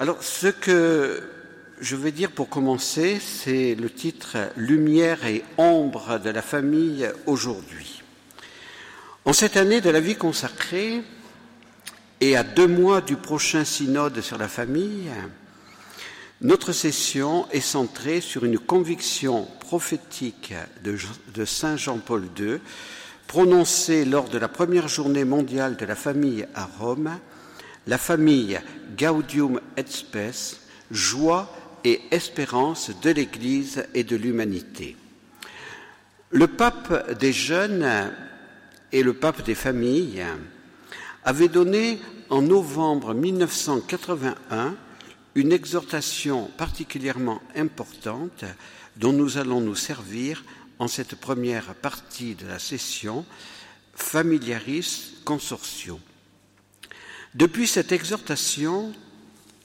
Alors, ce que je vais dire pour commencer, c'est le titre Lumière et ombre de la famille aujourd'hui. En cette année de la vie consacrée et à deux mois du prochain synode sur la famille, notre session est centrée sur une conviction prophétique de, Saint Jean-Paul II prononcée lors de la première journée mondiale de la famille à Rome, la famille Gaudium et Spes, joie et espérance de l'Église et de l'humanité. Le pape des jeunes et le pape des familles avaient donné en novembre 1981 une exhortation particulièrement importante dont nous allons nous servir en cette première partie de la session Familiaris Consortio. Depuis cette exhortation,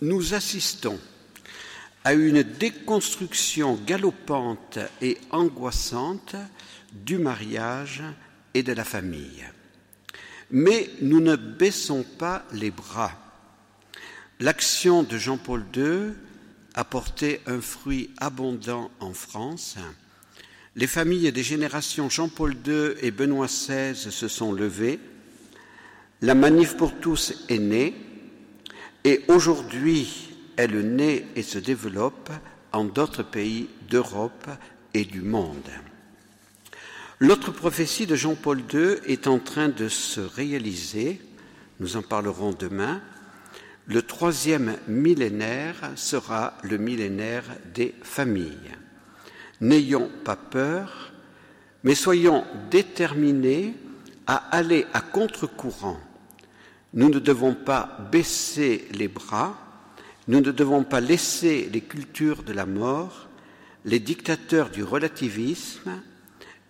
nous assistons à une déconstruction galopante et angoissante du mariage et de la famille. Mais nous ne baissons pas les bras. L'action de Jean-Paul II a porté un fruit abondant en France. Les familles des générations Jean-Paul II et Benoît XVI se sont levées. La manif pour tous est née. Et aujourd'hui, elle naît et se développe en d'autres pays d'Europe et du monde. L'autre prophétie de Jean-Paul II est en train de se réaliser, nous en parlerons demain. Le troisième millénaire sera le millénaire des familles. N'ayons pas peur, mais soyons déterminés à aller à contre-courant. Nous ne devons pas baisser les bras, nous ne devons pas laisser les cultures de la mort, les dictateurs du relativisme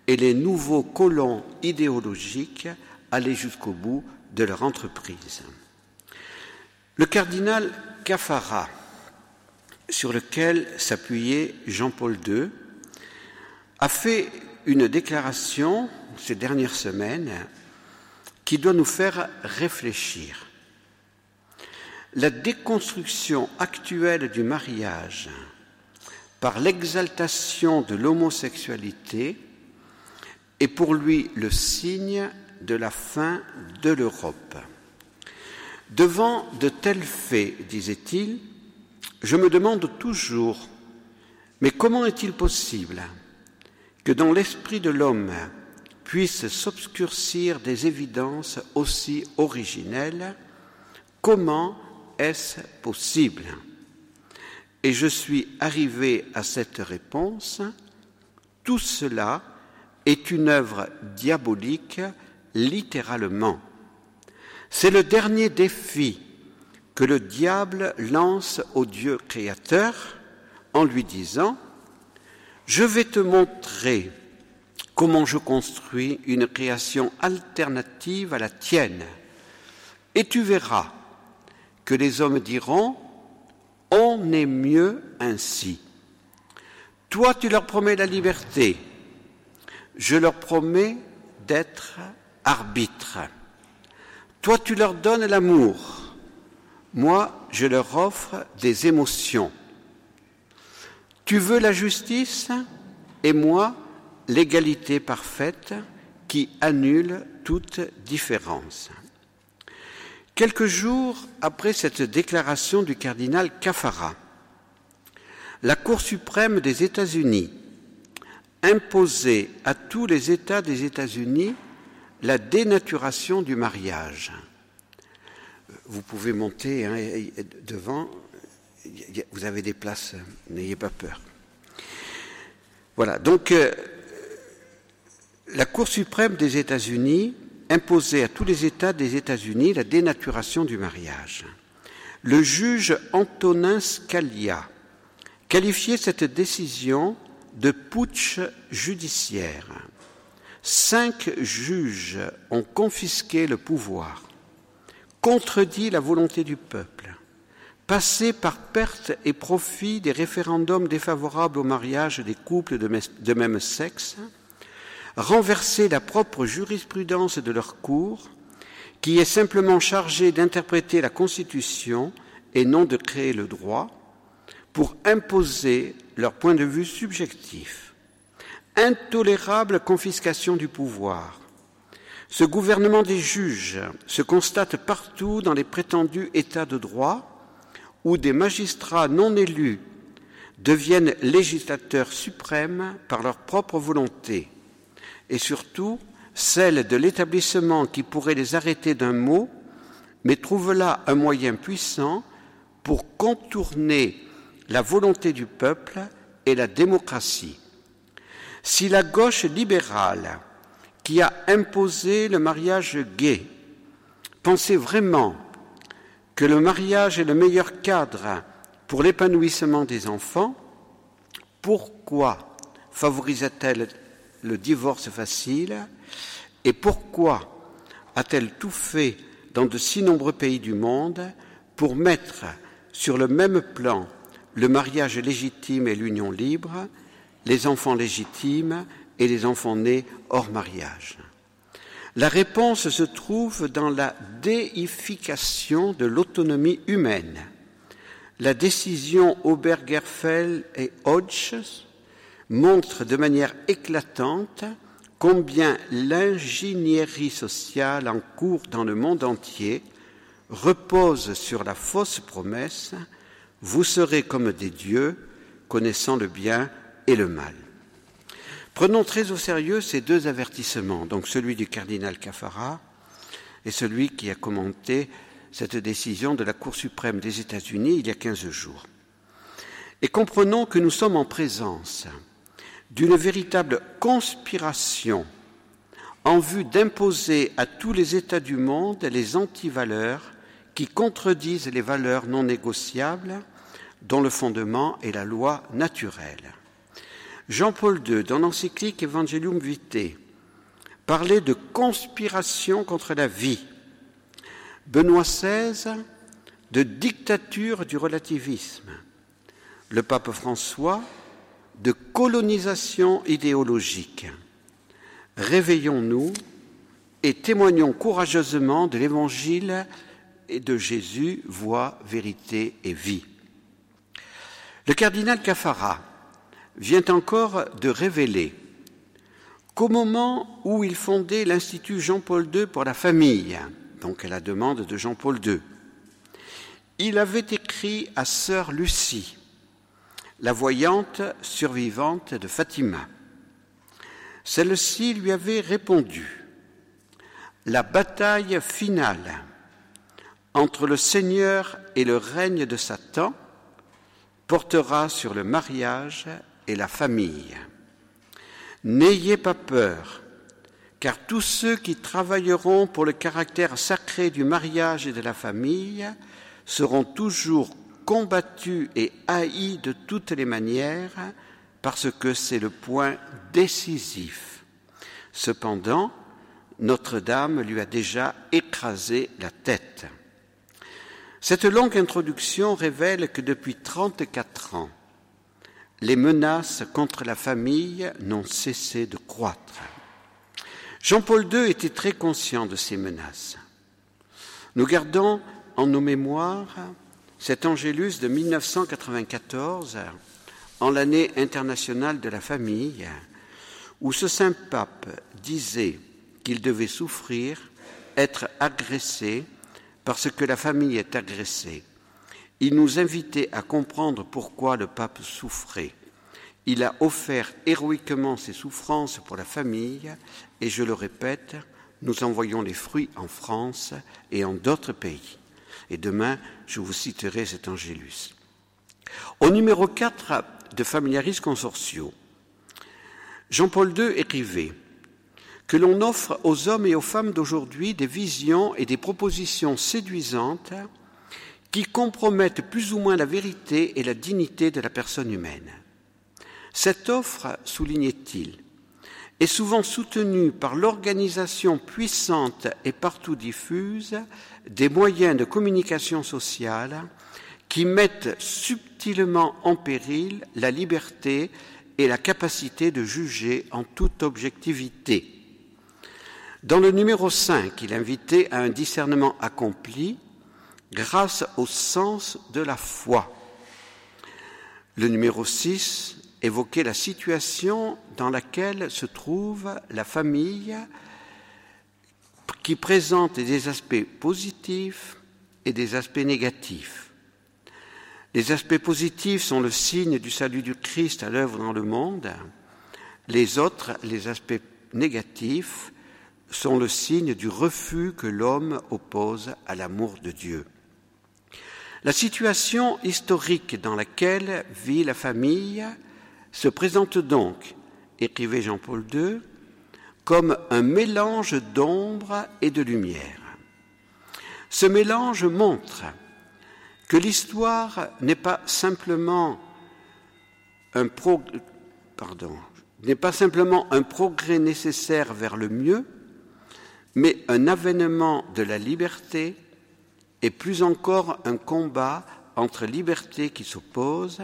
et les nouveaux colons idéologiques aller jusqu'au bout de leur entreprise. Le cardinal Cafara, sur lequel s'appuyait Jean-Paul II, a fait une déclaration ces dernières semaines qui doit nous faire réfléchir. La déconstruction actuelle du mariage par l'exaltation de l'homosexualité est pour lui le signe de la fin de l'Europe. Devant de tels faits, disait-il, je me demande toujours, mais comment est-il possible que dans l'esprit de l'homme puissent s'obscurcir des évidences aussi originelles Comment est-ce possible? Et je suis arrivé à cette réponse. Tout cela est une œuvre diabolique, littéralement. C'est le dernier défi que le diable lance au Dieu créateur en lui disant, je vais te montrer comment je construis une création alternative à la tienne, et tu verras que les hommes diront, on est mieux ainsi. Toi, tu leur promets la liberté, je leur promets d'être arbitre. Toi, tu leur donnes l'amour, moi, je leur offre des émotions. Tu veux la justice et moi, l'égalité parfaite qui annule toute différence. Quelques jours après cette déclaration du cardinal Cafara, la Cour suprême des États-Unis imposait à tous les États des États-Unis la dénaturation du mariage. Vous pouvez monter hein, devant, vous avez des places, n'ayez pas peur. Voilà, donc euh, la Cour suprême des États-Unis imposait à tous les États des États-Unis la dénaturation du mariage. Le juge Antonin Scalia qualifiait cette décision de putsch judiciaire. Cinq juges ont confisqué le pouvoir, contredit la volonté du peuple, passé par perte et profit des référendums défavorables au mariage des couples de même sexe, renverser la propre jurisprudence de leur cour, qui est simplement chargée d'interpréter la Constitution et non de créer le droit pour imposer leur point de vue subjectif. Intolérable confiscation du pouvoir. Ce gouvernement des juges se constate partout dans les prétendus États de droit où des magistrats non élus deviennent législateurs suprêmes par leur propre volonté, et surtout celle de l'établissement qui pourrait les arrêter d'un mot, mais trouve là un moyen puissant pour contourner la volonté du peuple et la démocratie. Si la gauche libérale, qui a imposé le mariage gay, pensait vraiment que le mariage est le meilleur cadre pour l'épanouissement des enfants, pourquoi favorise-t-elle le divorce facile. Et pourquoi a-t-elle tout fait dans de si nombreux pays du monde pour mettre sur le même plan le mariage légitime et l'union libre, les enfants légitimes et les enfants nés hors mariage? La réponse se trouve dans la déification de l'autonomie humaine. La décision Obergerfell et Hodges montre de manière éclatante combien l'ingénierie sociale en cours dans le monde entier repose sur la fausse promesse Vous serez comme des dieux, connaissant le bien et le mal. Prenons très au sérieux ces deux avertissements, donc celui du cardinal Cafara et celui qui a commenté cette décision de la Cour suprême des États-Unis il y a quinze jours. Et comprenons que nous sommes en présence d'une véritable conspiration en vue d'imposer à tous les États du monde les antivaleurs qui contredisent les valeurs non négociables dont le fondement est la loi naturelle. Jean-Paul II, dans l'encyclique Evangelium Vitae, parlait de conspiration contre la vie Benoît XVI de dictature du relativisme, le pape François de colonisation idéologique. Réveillons-nous et témoignons courageusement de l'Évangile et de Jésus, voie, vérité et vie. Le cardinal Cafara vient encore de révéler qu'au moment où il fondait l'Institut Jean-Paul II pour la famille, donc à la demande de Jean-Paul II. Il avait écrit à sœur Lucie, la voyante survivante de Fatima. Celle-ci lui avait répondu La bataille finale entre le Seigneur et le règne de Satan portera sur le mariage et la famille. N'ayez pas peur, car tous ceux qui travailleront pour le caractère sacré du mariage et de la famille seront toujours combattus et haïs de toutes les manières parce que c'est le point décisif. Cependant, Notre-Dame lui a déjà écrasé la tête. Cette longue introduction révèle que depuis 34 ans, les menaces contre la famille n'ont cessé de croître. Jean-Paul II était très conscient de ces menaces. Nous gardons en nos mémoires cet Angélus de 1994, en l'année internationale de la famille, où ce saint pape disait qu'il devait souffrir, être agressé, parce que la famille est agressée. Il nous invitait à comprendre pourquoi le pape souffrait. Il a offert héroïquement ses souffrances pour la famille et je le répète, nous envoyons les fruits en France et en d'autres pays. Et demain, je vous citerai cet Angélus. Au numéro 4 de Familiaris Consortio, Jean-Paul II écrivait que l'on offre aux hommes et aux femmes d'aujourd'hui des visions et des propositions séduisantes qui compromettent plus ou moins la vérité et la dignité de la personne humaine. Cette offre, soulignait-il, est souvent soutenue par l'organisation puissante et partout diffuse des moyens de communication sociale qui mettent subtilement en péril la liberté et la capacité de juger en toute objectivité. Dans le numéro 5, il invitait à un discernement accompli grâce au sens de la foi. Le numéro 6 évoquait la situation dans laquelle se trouve la famille qui présente des aspects positifs et des aspects négatifs. Les aspects positifs sont le signe du salut du Christ à l'œuvre dans le monde. Les autres, les aspects négatifs, sont le signe du refus que l'homme oppose à l'amour de Dieu. La situation historique dans laquelle vit la famille se présente donc, écrivait Jean-Paul II, comme un mélange d'ombre et de lumière. Ce mélange montre que l'histoire n'est pas simplement un n'est pas simplement un progrès nécessaire vers le mieux, mais un avènement de la liberté et plus encore un combat entre libertés qui s'opposent,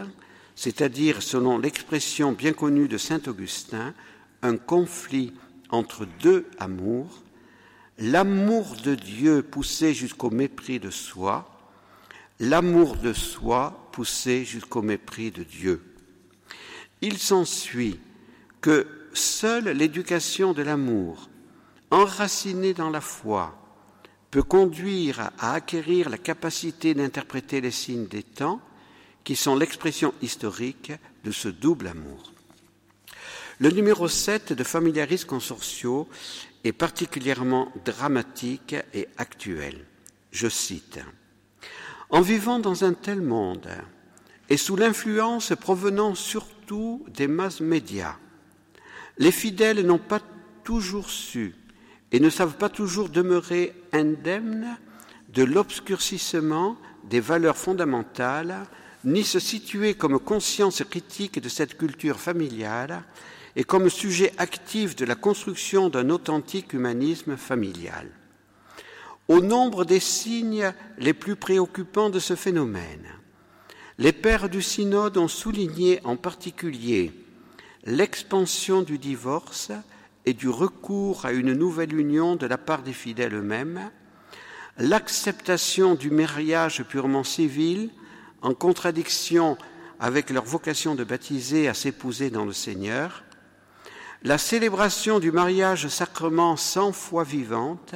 c'est-à-dire, selon l'expression bien connue de saint Augustin, un conflit entre deux amours, l'amour de Dieu poussé jusqu'au mépris de soi, l'amour de soi poussé jusqu'au mépris de Dieu. Il s'ensuit que seule l'éducation de l'amour enraciné dans la foi, peut conduire à acquérir la capacité d'interpréter les signes des temps qui sont l'expression historique de ce double amour. Le numéro 7 de Familiaris Consortio est particulièrement dramatique et actuel. Je cite En vivant dans un tel monde et sous l'influence provenant surtout des masses médias, les fidèles n'ont pas toujours su et ne savent pas toujours demeurer indemnes de l'obscurcissement des valeurs fondamentales, ni se situer comme conscience critique de cette culture familiale et comme sujet actif de la construction d'un authentique humanisme familial. Au nombre des signes les plus préoccupants de ce phénomène, les pères du synode ont souligné en particulier l'expansion du divorce et du recours à une nouvelle union de la part des fidèles eux-mêmes, l'acceptation du mariage purement civil en contradiction avec leur vocation de baptiser à s'épouser dans le Seigneur, la célébration du mariage sacrement sans foi vivante,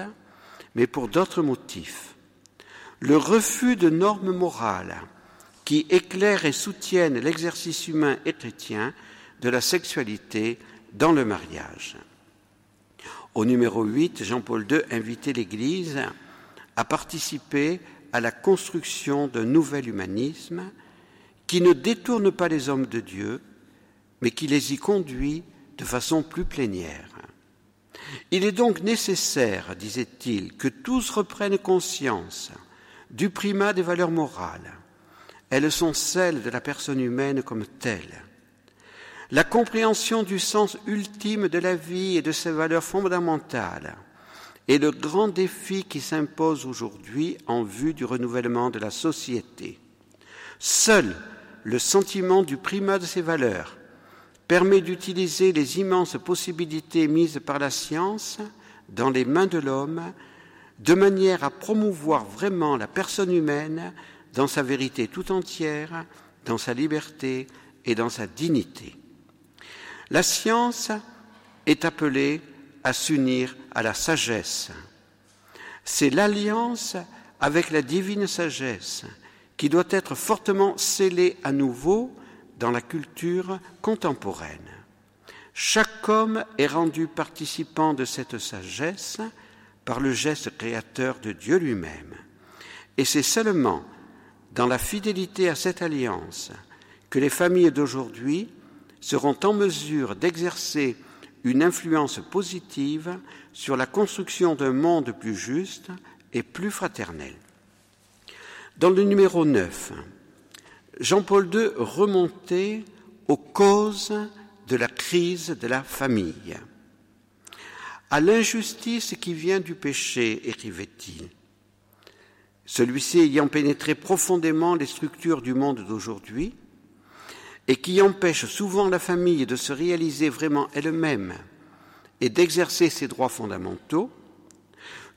mais pour d'autres motifs, le refus de normes morales qui éclairent et soutiennent l'exercice humain et chrétien de la sexualité dans le mariage. Au numéro 8, Jean-Paul II invitait l'Église à participer à la construction d'un nouvel humanisme qui ne détourne pas les hommes de Dieu, mais qui les y conduit de façon plus plénière. Il est donc nécessaire, disait-il, que tous reprennent conscience du primat des valeurs morales. Elles sont celles de la personne humaine comme telle. La compréhension du sens ultime de la vie et de ses valeurs fondamentales est le grand défi qui s'impose aujourd'hui en vue du renouvellement de la société. Seul le sentiment du primat de ces valeurs permet d'utiliser les immenses possibilités mises par la science dans les mains de l'homme de manière à promouvoir vraiment la personne humaine dans sa vérité tout entière, dans sa liberté et dans sa dignité. La science est appelée à s'unir à la sagesse. C'est l'alliance avec la divine sagesse qui doit être fortement scellée à nouveau dans la culture contemporaine. Chaque homme est rendu participant de cette sagesse par le geste créateur de Dieu lui-même. Et c'est seulement dans la fidélité à cette alliance que les familles d'aujourd'hui seront en mesure d'exercer une influence positive sur la construction d'un monde plus juste et plus fraternel. Dans le numéro 9, Jean-Paul II remontait aux causes de la crise de la famille. À l'injustice qui vient du péché, écrivait-il. Celui-ci ayant pénétré profondément les structures du monde d'aujourd'hui, et qui empêche souvent la famille de se réaliser vraiment elle-même et d'exercer ses droits fondamentaux,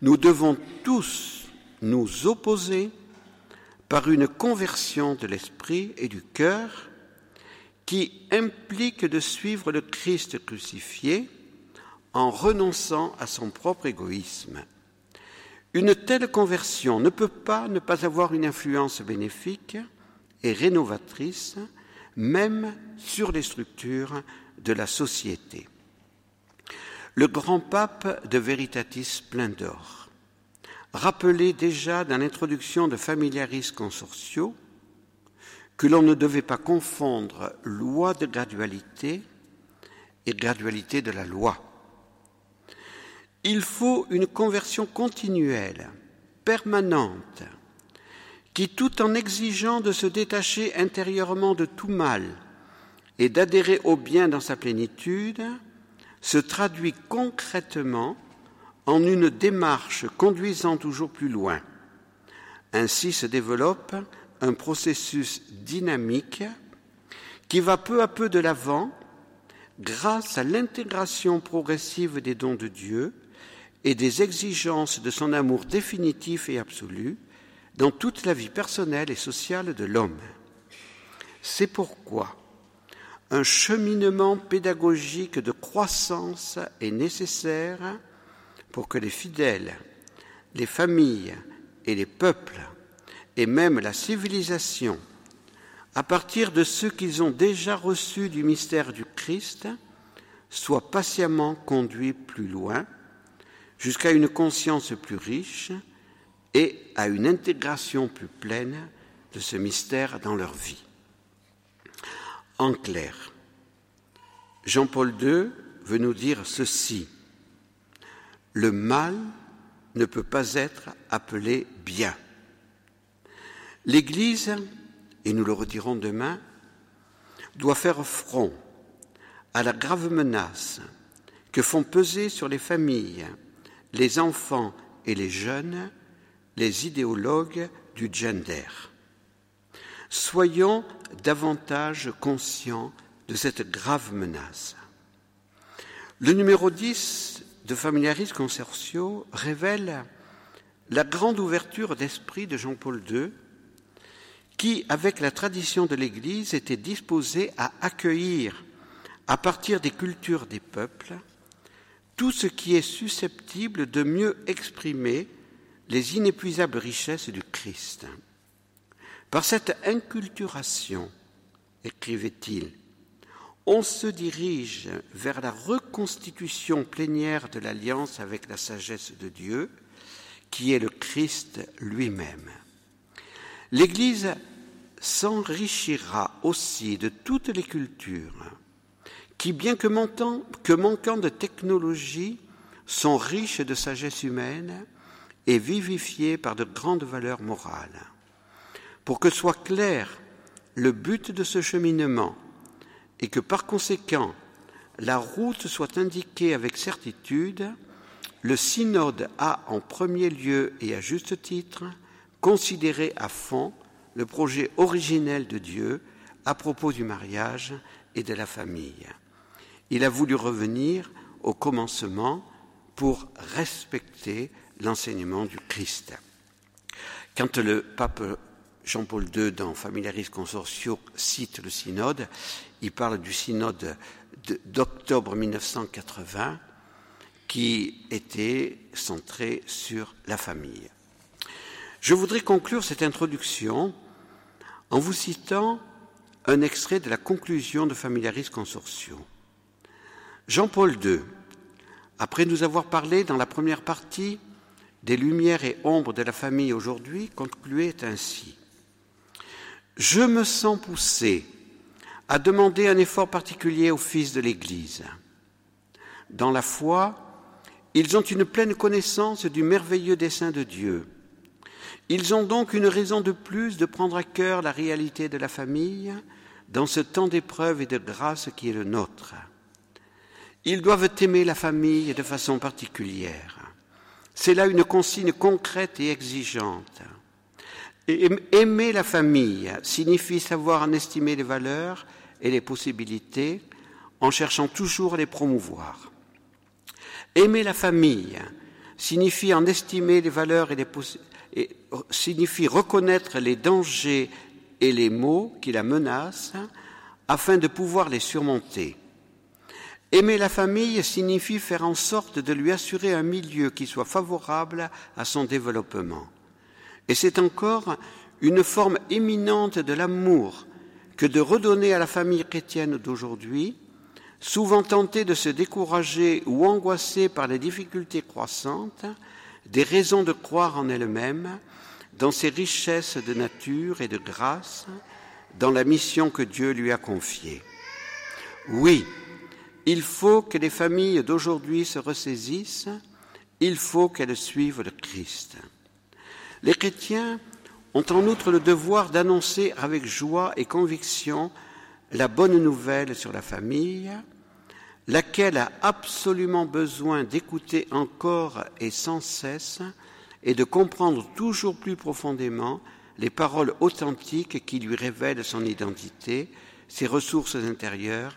nous devons tous nous opposer par une conversion de l'esprit et du cœur qui implique de suivre le Christ crucifié en renonçant à son propre égoïsme. Une telle conversion ne peut pas ne pas avoir une influence bénéfique et rénovatrice, même sur les structures de la société. Le grand pape de Veritatis Splendor rappelait déjà dans l'introduction de Familiaris Consortio que l'on ne devait pas confondre loi de gradualité et gradualité de la loi. Il faut une conversion continuelle, permanente, qui, tout en exigeant de se détacher intérieurement de tout mal et d'adhérer au bien dans sa plénitude, se traduit concrètement en une démarche conduisant toujours plus loin. Ainsi se développe un processus dynamique qui va peu à peu de l'avant grâce à l'intégration progressive des dons de Dieu et des exigences de son amour définitif et absolu dans toute la vie personnelle et sociale de l'homme. C'est pourquoi un cheminement pédagogique de croissance est nécessaire pour que les fidèles, les familles et les peuples, et même la civilisation, à partir de ce qu'ils ont déjà reçu du mystère du Christ, soient patiemment conduits plus loin jusqu'à une conscience plus riche et à une intégration plus pleine de ce mystère dans leur vie. En clair, Jean-Paul II veut nous dire ceci. Le mal ne peut pas être appelé bien. L'Église, et nous le redirons demain, doit faire front à la grave menace que font peser sur les familles les enfants et les jeunes, les idéologues du gender. Soyons davantage conscients de cette grave menace. Le numéro 10 de Familiaris Consortio révèle la grande ouverture d'esprit de Jean-Paul II, qui, avec la tradition de l'Église, était disposé à accueillir, à partir des cultures des peuples, tout ce qui est susceptible de mieux exprimer les inépuisables richesses du Christ. Par cette inculturation, écrivait-il, on se dirige vers la reconstitution plénière de l'alliance avec la sagesse de Dieu, qui est le Christ lui-même. L'Église s'enrichira aussi de toutes les cultures qui, bien que manquant, de technologie, sont riches de sagesse humaine et vivifiés par de grandes valeurs morales. Pour que soit clair le but de ce cheminement et que par conséquent la route soit indiquée avec certitude, le synode a en premier lieu et à juste titre considéré à fond le projet originel de Dieu à propos du mariage et de la famille. Il a voulu revenir au commencement pour respecter l'enseignement du Christ. Quand le pape Jean-Paul II, dans Familiaris Consortio, cite le synode, il parle du synode d'octobre 1980 qui était centré sur la famille. Je voudrais conclure cette introduction en vous citant un extrait de la conclusion de Familiaris Consortio. Jean-Paul II, après nous avoir parlé dans la première partie des lumières et ombres de la famille aujourd'hui, concluait ainsi. Je me sens poussé à demander un effort particulier aux fils de l'Église. Dans la foi, ils ont une pleine connaissance du merveilleux dessein de Dieu. Ils ont donc une raison de plus de prendre à cœur la réalité de la famille dans ce temps d'épreuve et de grâce qui est le nôtre. Ils doivent aimer la famille de façon particulière. C'est là une consigne concrète et exigeante. Aimer la famille signifie savoir en estimer les valeurs et les possibilités en cherchant toujours à les promouvoir. Aimer la famille signifie en estimer les valeurs et les, signifie reconnaître les dangers et les maux qui la menacent afin de pouvoir les surmonter. Aimer la famille signifie faire en sorte de lui assurer un milieu qui soit favorable à son développement. Et c'est encore une forme éminente de l'amour que de redonner à la famille chrétienne d'aujourd'hui, souvent tentée de se décourager ou angoissée par les difficultés croissantes, des raisons de croire en elle-même, dans ses richesses de nature et de grâce, dans la mission que Dieu lui a confiée. Oui, il faut que les familles d'aujourd'hui se ressaisissent, il faut qu'elles suivent le Christ. Les chrétiens ont en outre le devoir d'annoncer avec joie et conviction la bonne nouvelle sur la famille, laquelle a absolument besoin d'écouter encore et sans cesse et de comprendre toujours plus profondément les paroles authentiques qui lui révèlent son identité, ses ressources intérieures,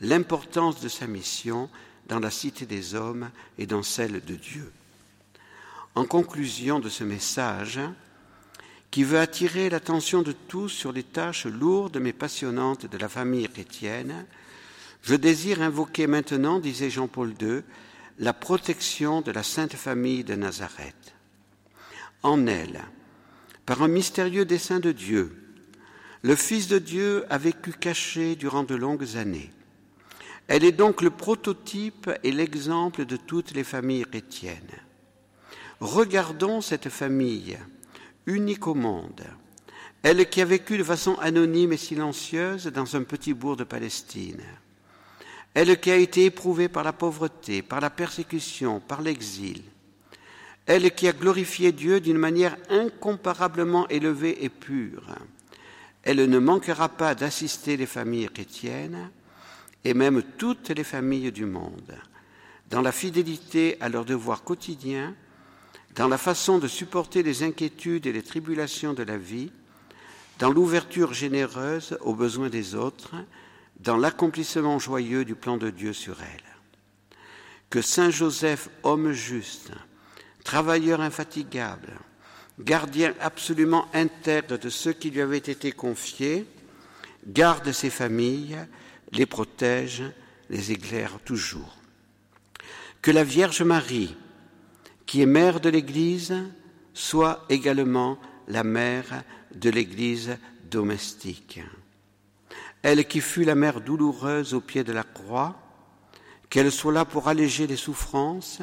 l'importance de sa mission dans la cité des hommes et dans celle de Dieu. En conclusion de ce message, qui veut attirer l'attention de tous sur les tâches lourdes mais passionnantes de la famille chrétienne, je désire invoquer maintenant, disait Jean-Paul II, la protection de la Sainte Famille de Nazareth. En elle, par un mystérieux dessein de Dieu, le Fils de Dieu a vécu caché durant de longues années. Elle est donc le prototype et l'exemple de toutes les familles chrétiennes. Regardons cette famille, unique au monde, elle qui a vécu de façon anonyme et silencieuse dans un petit bourg de Palestine, elle qui a été éprouvée par la pauvreté, par la persécution, par l'exil, elle qui a glorifié Dieu d'une manière incomparablement élevée et pure, elle ne manquera pas d'assister les familles chrétiennes et même toutes les familles du monde dans la fidélité à leurs devoirs quotidiens, dans la façon de supporter les inquiétudes et les tribulations de la vie, dans l'ouverture généreuse aux besoins des autres, dans l'accomplissement joyeux du plan de Dieu sur elle. Que Saint Joseph, homme juste, travailleur infatigable, gardien absolument intègre de ceux qui lui avaient été confiés, garde ses familles, les protège, les éclaire toujours. Que la Vierge Marie, qui est mère de l'Église, soit également la mère de l'Église domestique. Elle qui fut la mère douloureuse au pied de la croix, qu'elle soit là pour alléger les souffrances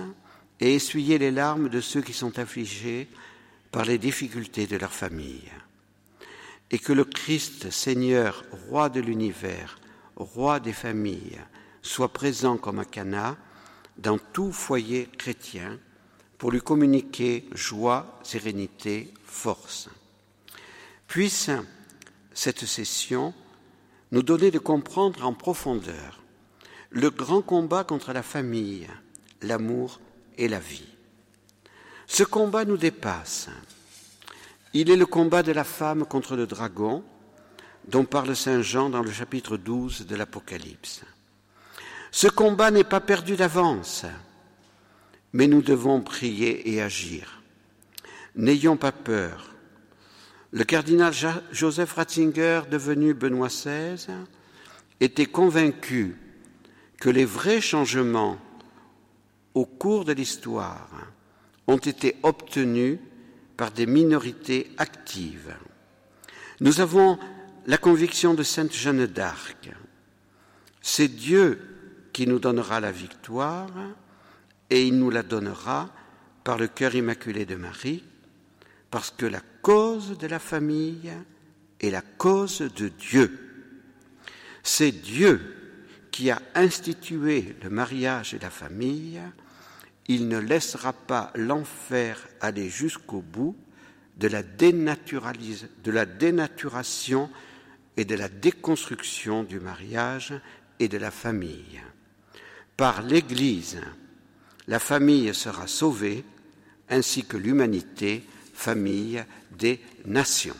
et essuyer les larmes de ceux qui sont affligés par les difficultés de leur famille. Et que le Christ, Seigneur, roi de l'univers, roi des familles, soit présent comme à Cana dans tout foyer chrétien pour lui communiquer joie, sérénité, force. Puisse cette session nous donner de comprendre en profondeur le grand combat contre la famille, l'amour et la vie. Ce combat nous dépasse. Il est le combat de la femme contre le dragon, dont parle Saint Jean dans le chapitre 12 de l'Apocalypse. Ce combat n'est pas perdu d'avance mais nous devons prier et agir. N'ayons pas peur. Le cardinal Joseph Ratzinger, devenu Benoît XVI, était convaincu que les vrais changements au cours de l'histoire ont été obtenus par des minorités actives. Nous avons la conviction de Sainte Jeanne d'Arc. C'est Dieu qui nous donnera la victoire et il nous la donnera par le cœur immaculé de Marie, parce que la cause de la famille est la cause de Dieu. C'est Dieu qui a institué le mariage et la famille. Il ne laissera pas l'enfer aller jusqu'au bout de la, de la dénaturation et de la déconstruction du mariage et de la famille. Par l'Église, la famille sera sauvée, ainsi que l'humanité, famille des nations.